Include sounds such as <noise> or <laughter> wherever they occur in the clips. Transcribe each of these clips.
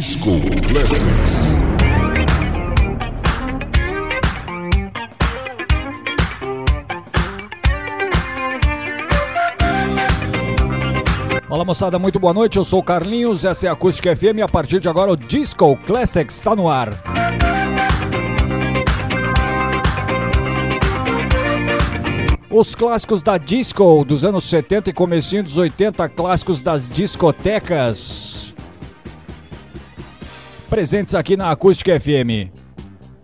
Disco Classics. Fala moçada, muito boa noite. Eu sou o Carlinhos, essa é a Acústica FM e a partir de agora o Disco Classics está no ar. Os clássicos da disco dos anos 70 e comecinho dos 80, clássicos das discotecas. Presentes aqui na Acústica FM.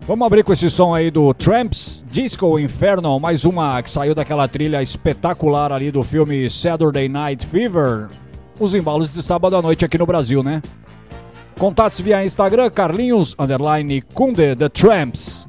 Vamos abrir com esse som aí do Tramps Disco Inferno, mais uma que saiu daquela trilha espetacular ali do filme Saturday Night Fever. Os embalos de sábado à noite aqui no Brasil, né? Contatos via Instagram, Carlinhos, underline Kunde, The Tramps.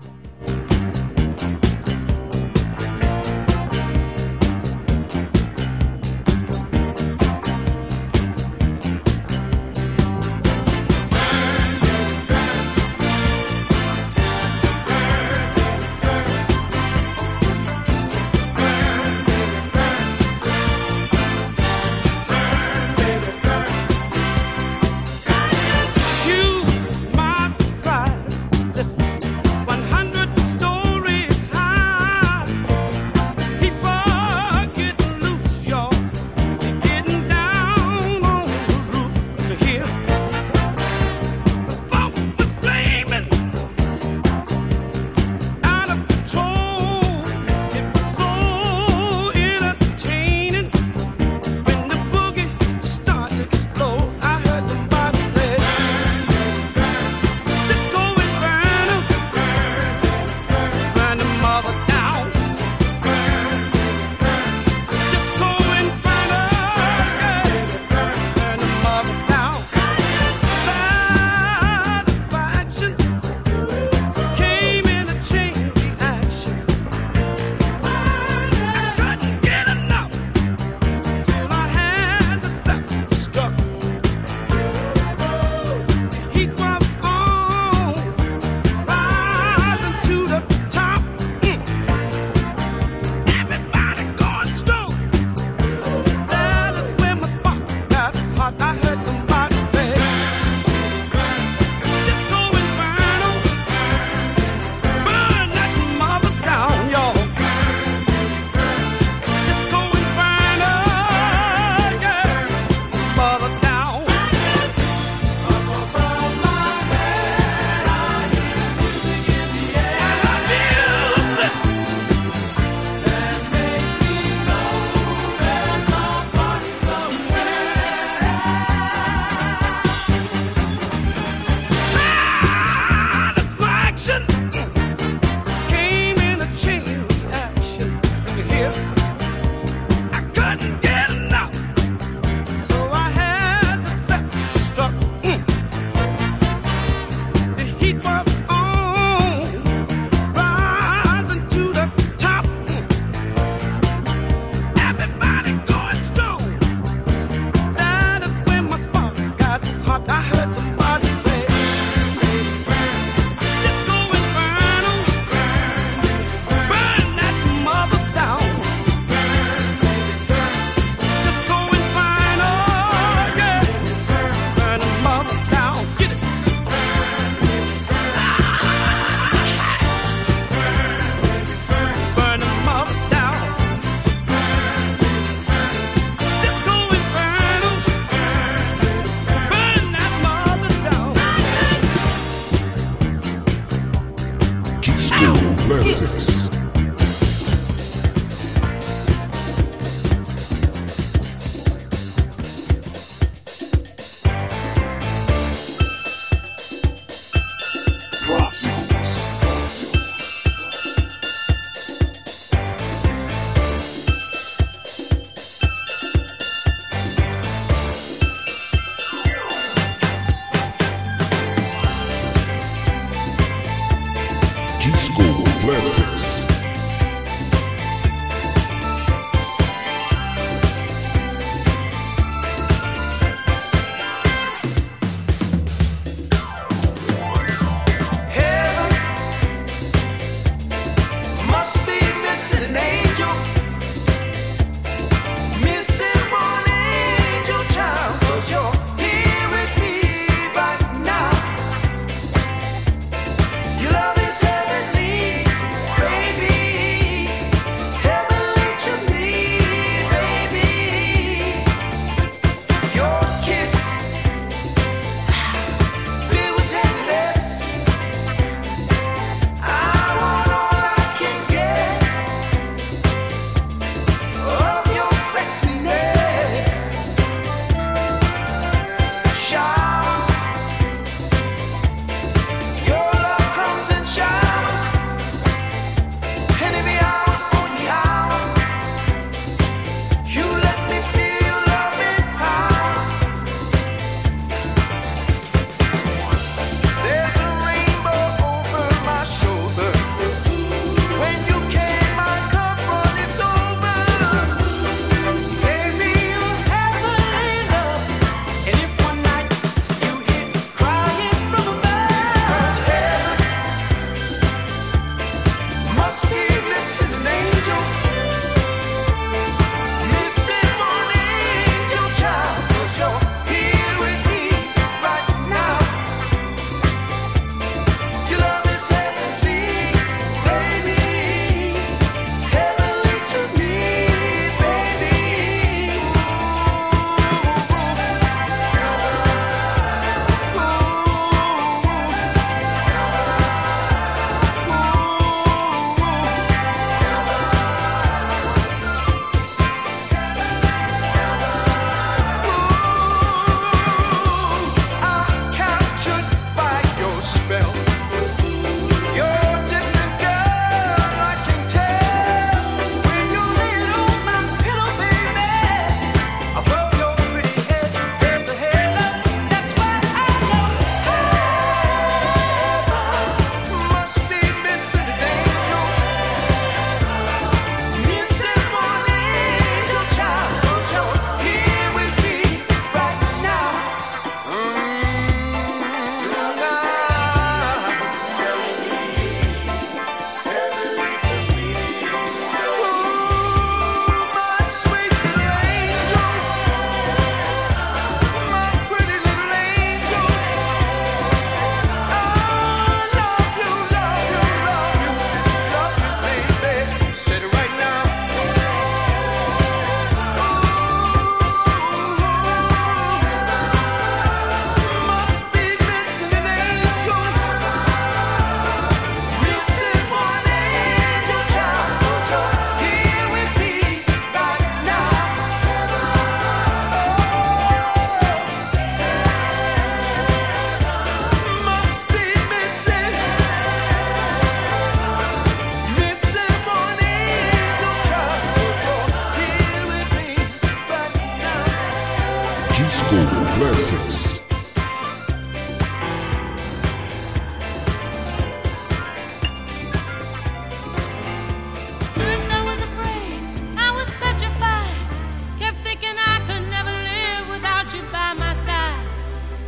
Roots.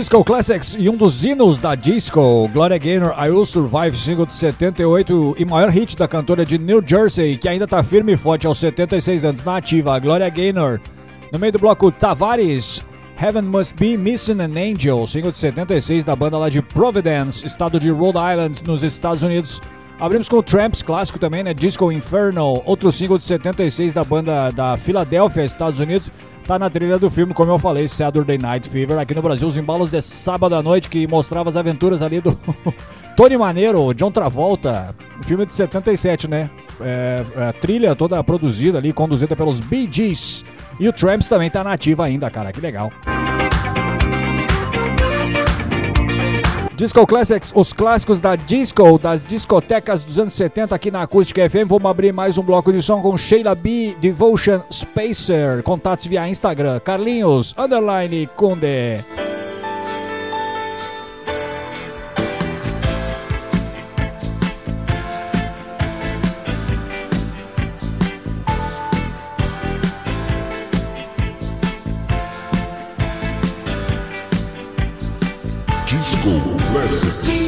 Disco Classics e um dos hinos da disco, Gloria Gaynor, I Will Survive, single de 78 e maior hit da cantora de New Jersey, que ainda está firme e forte aos 76 anos na ativa, Gloria Gaynor. No meio do bloco, Tavares, Heaven Must Be Missing an Angel, single de 76 da banda lá de Providence, estado de Rhode Island, nos Estados Unidos. Abrimos com o Tramps, clássico também, né? Disco Inferno, outro single de 76 da banda da Filadélfia, Estados Unidos. Tá na trilha do filme, como eu falei, Saturday Night Fever. Aqui no Brasil, os embalos de sábado à noite, que mostrava as aventuras ali do <laughs> Tony Maneiro, John Travolta. Um filme de 77, né? É, é, a trilha toda produzida ali, conduzida pelos Bee Gees. E o Tramps também tá nativa ainda, cara. Que legal. Música Disco Classics, os clássicos da disco, das discotecas dos anos 70 aqui na Acústica FM. Vamos abrir mais um bloco de som com Sheila B, Devotion Spacer. Contatos via Instagram, Carlinhos, underline, Kunde. University.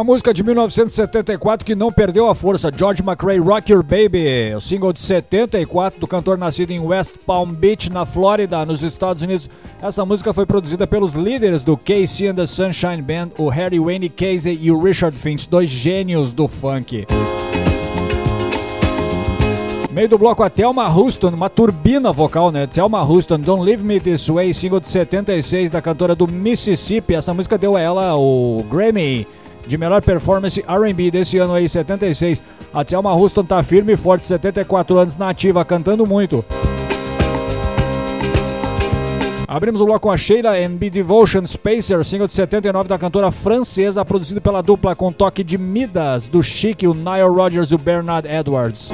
Uma música de 1974 que não perdeu a força, George McRae Rock Your Baby, o single de 74 do cantor nascido em West Palm Beach, na Flórida, nos Estados Unidos. Essa música foi produzida pelos líderes do Casey and the Sunshine Band, o Harry Wayne Casey e o Richard Finch, dois gênios do funk. Meio do bloco a Thelma Houston, uma turbina vocal, né? Thelma Houston, Don't Leave Me This Way, single de 76 da cantora do Mississippi. Essa música deu a ela o Grammy de melhor performance R&B desse ano aí, 76. A Thelma Houston tá firme e forte, 74 anos na ativa, cantando muito. Abrimos o bloco com a Sheila Be Devotion Spacer, single de 79 da cantora francesa, produzido pela dupla com toque de Midas, do Chic, o Nile Rodgers e o Bernard Edwards.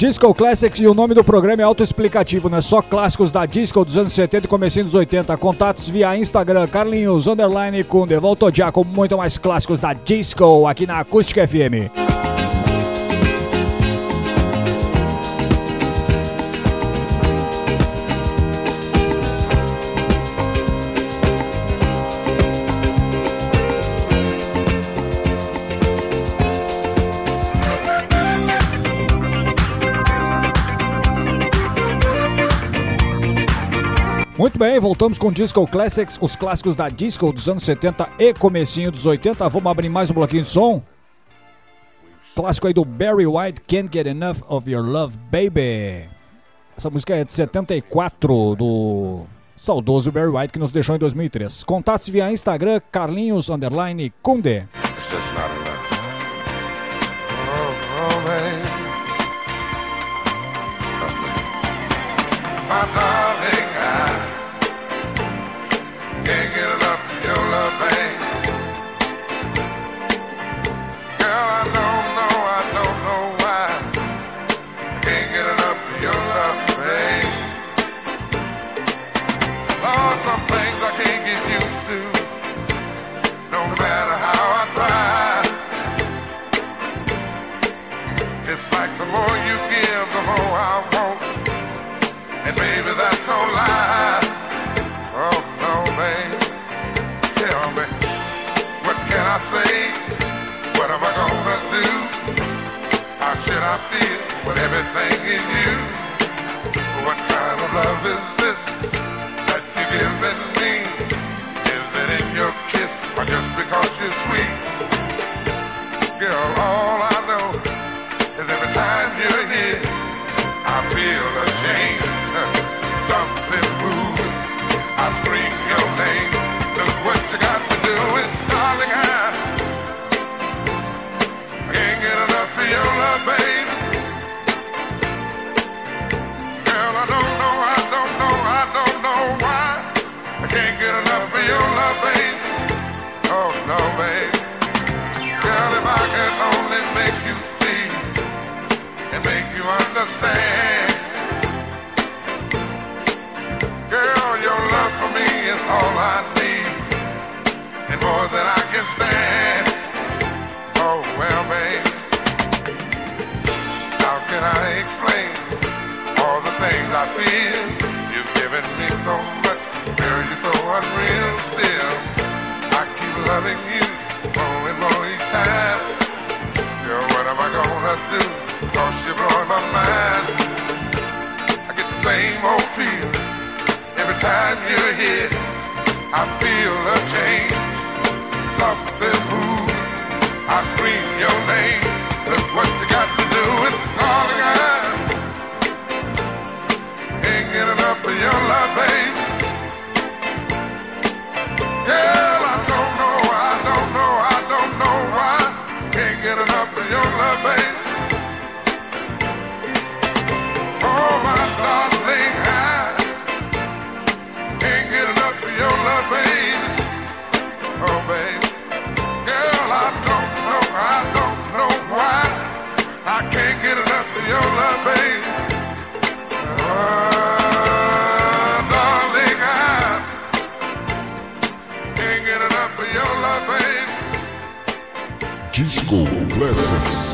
Disco Classics e o nome do programa é autoexplicativo, não é só clássicos da disco dos anos 70 e comecinho dos 80. Contatos via Instagram, Carlinhos, underline com Devolto já com muito mais clássicos da disco aqui na Acústica FM. Bem, voltamos com Disco Classics, os clássicos da disco dos anos 70 e comecinho dos 80. Vamos abrir mais um bloquinho de som. Clássico aí do Barry White, Can't Get Enough of Your Love, Baby. Essa música é de 74 do saudoso Barry White que nos deixou em 2003. Contatos via Instagram, Carlinhos underline Kunde. It's Oh babe. Girl, if I could only make you see and make you understand. Girl, your love for me is all I need and more than I can stand. Oh well, babe. How can I explain all the things I feel? You've given me so much, girl, you're so unreal still. I loving you more and more each time. Girl, what am I gonna do? Cause you're blowing my mind. I get the same old feeling every time you're here. I feel a change, something moves. I scream your name. Look what you got to do and calling out. Ain't get enough of your love, babe. Girl, Disco Classics.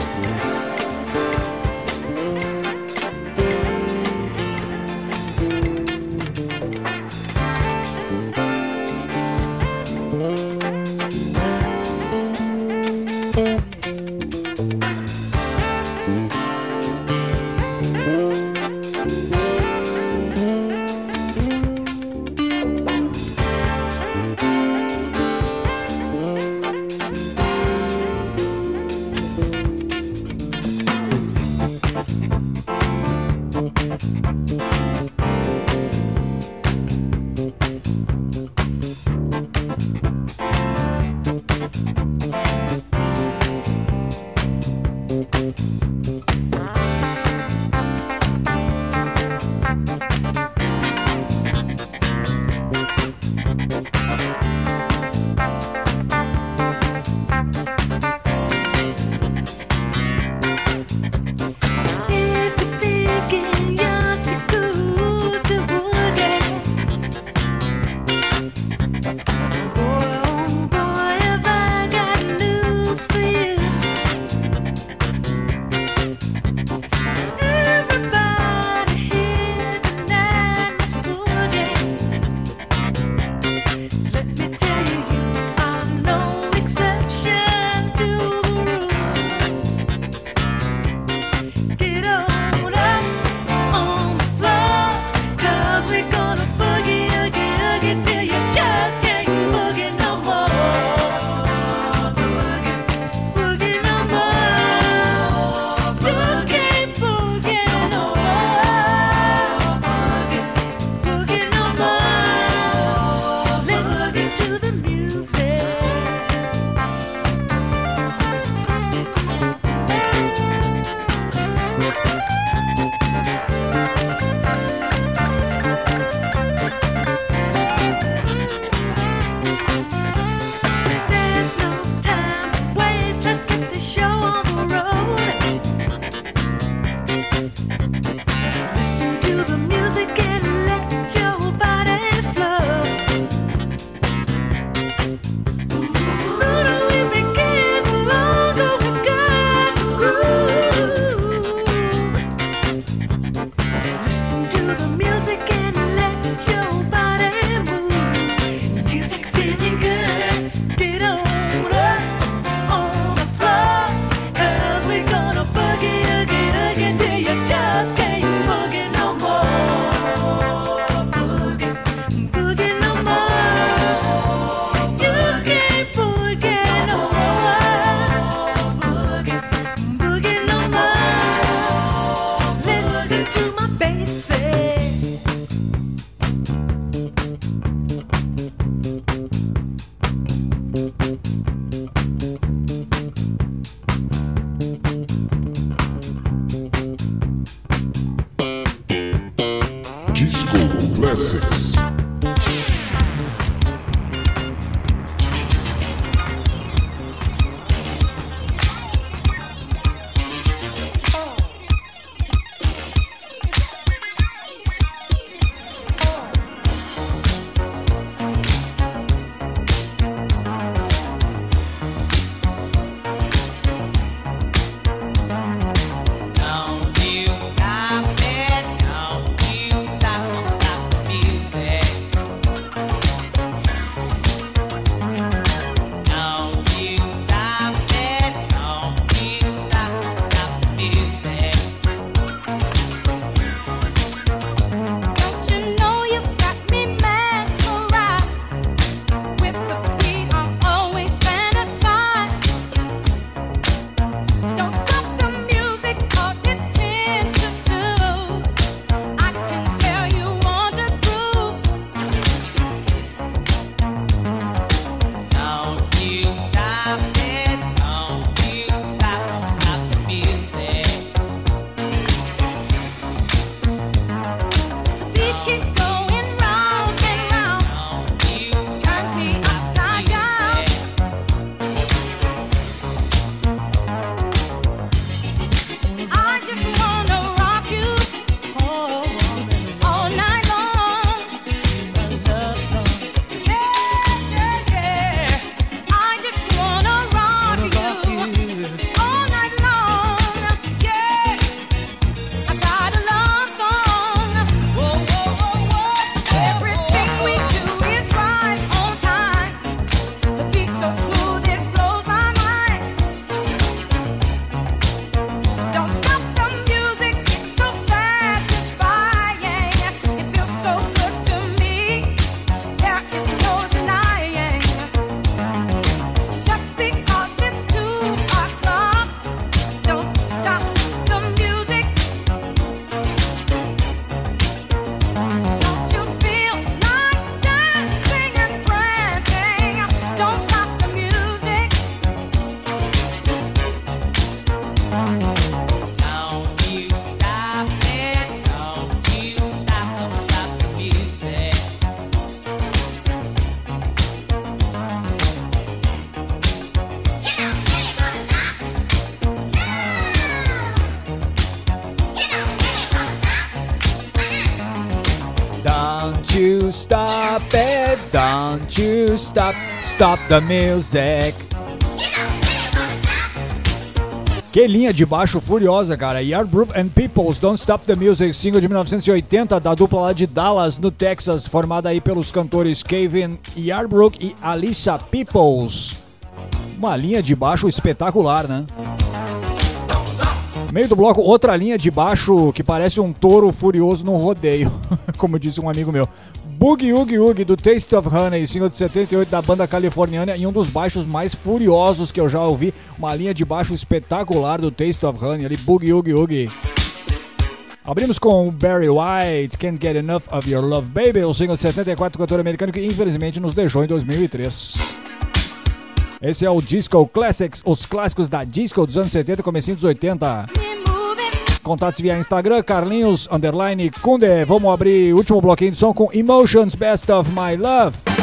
Stop, stop the music. Que linha de baixo furiosa, cara. Yardbrook and Peoples, Don't Stop the Music, single de 1980 da dupla lá de Dallas, no Texas, formada aí pelos cantores Kevin Yardbrook e Alissa Peoples. Uma linha de baixo espetacular, né? Meio do bloco, outra linha de baixo que parece um touro furioso num rodeio, <laughs> como disse um amigo meu. Boogie Oogie Oogie do Taste of Honey, single de 78 da banda californiana e um dos baixos mais furiosos que eu já ouvi. Uma linha de baixo espetacular do Taste of Honey, ali Boogie Oogie Oogie. Abrimos com Barry White, Can't Get Enough of Your Love Baby, o single de 74 do cantor americano que infelizmente nos deixou em 2003. Esse é o Disco Classics, os clássicos da disco dos anos 70 e comecinho dos 80. Contatos via Instagram, Carlinhos, underline, Kunde. Vamos abrir o último bloquinho de som com Emotions Best of My Love.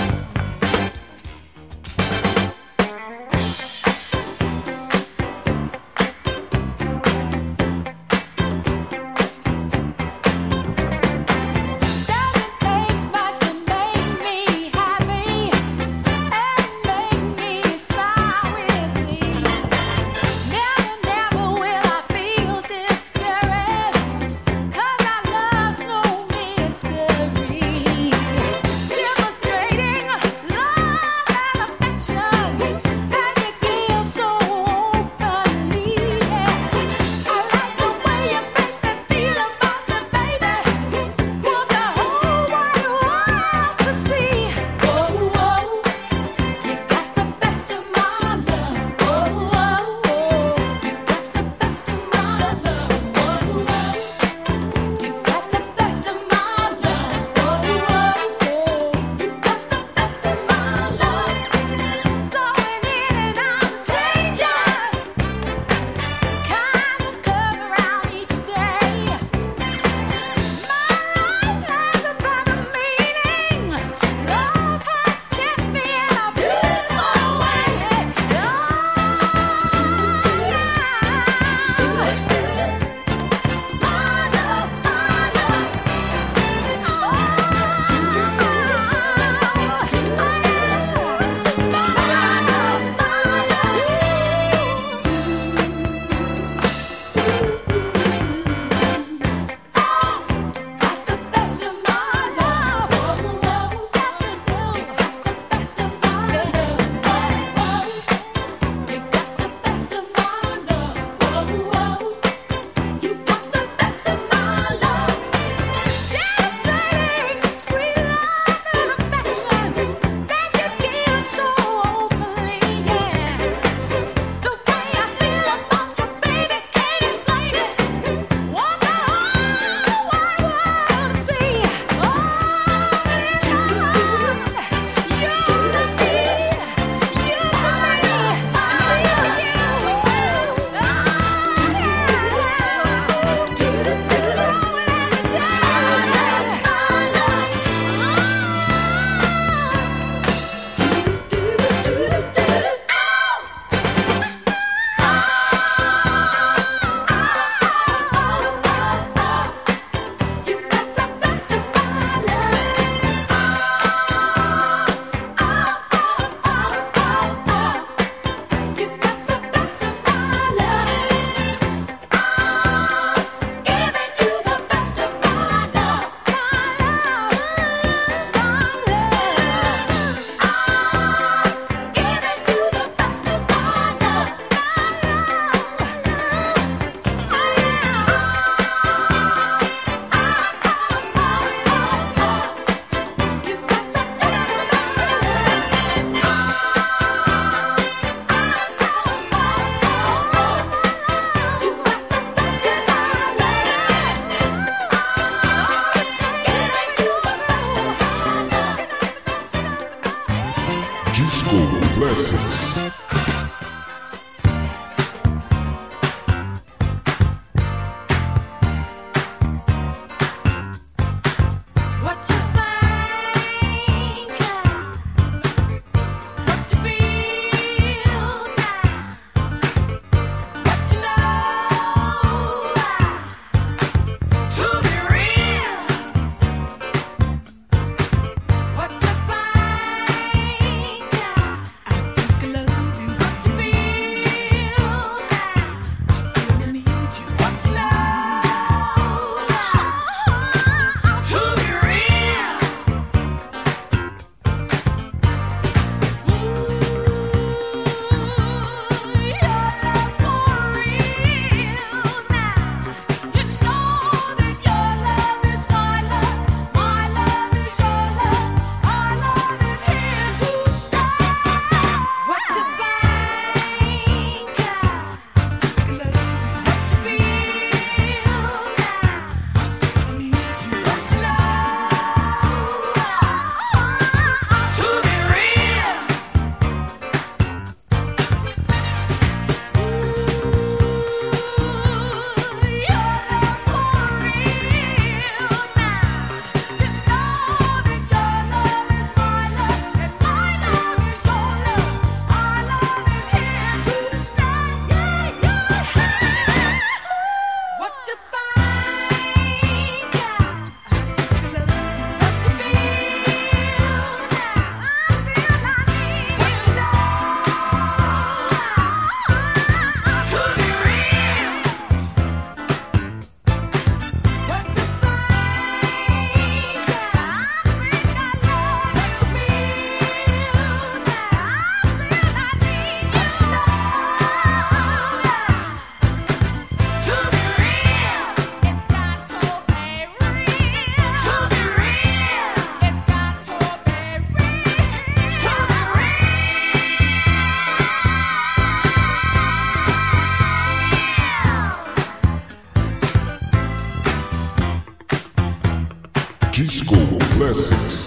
six.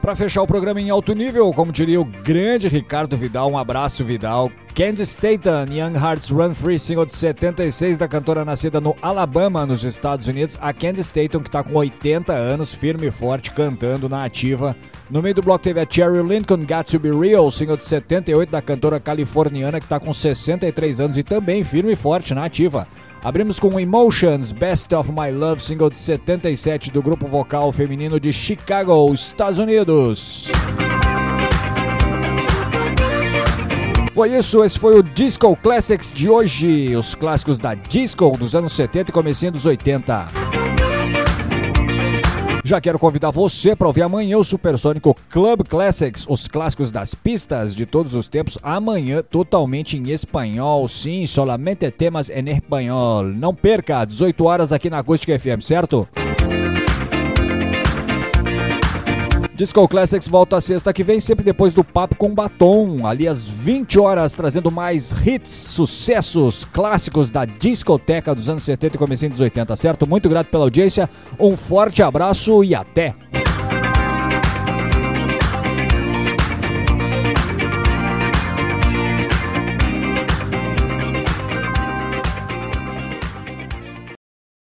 Para fechar o programa em alto nível, como diria o grande Ricardo Vidal, um abraço Vidal. Candy Staten, Young Hearts Run Free, single de 76 da cantora nascida no Alabama, nos Estados Unidos. A Candy Staten, que está com 80 anos, firme e forte, cantando na ativa no meio do bloco teve a Cherry Lincoln, Got to Be Real, single de 78 da cantora californiana que está com 63 anos e também firme e forte na ativa. Abrimos com Emotions, Best of My Love, single de 77 do grupo vocal feminino de Chicago, Estados Unidos. Foi isso, esse foi o Disco Classics de hoje, os clássicos da disco dos anos 70 e comecinho dos 80. Já quero convidar você para ouvir amanhã o Supersônico Club Classics, os clássicos das pistas de todos os tempos, amanhã totalmente em espanhol, sim, solamente temas em espanhol. Não perca, 18 horas aqui na Acústica FM, certo? Disco Classics volta a sexta que vem, sempre depois do Papo com Batom, ali às 20 horas, trazendo mais hits, sucessos clássicos da discoteca dos anos 70 e comecinho dos 80, certo? Muito grato pela audiência, um forte abraço e até!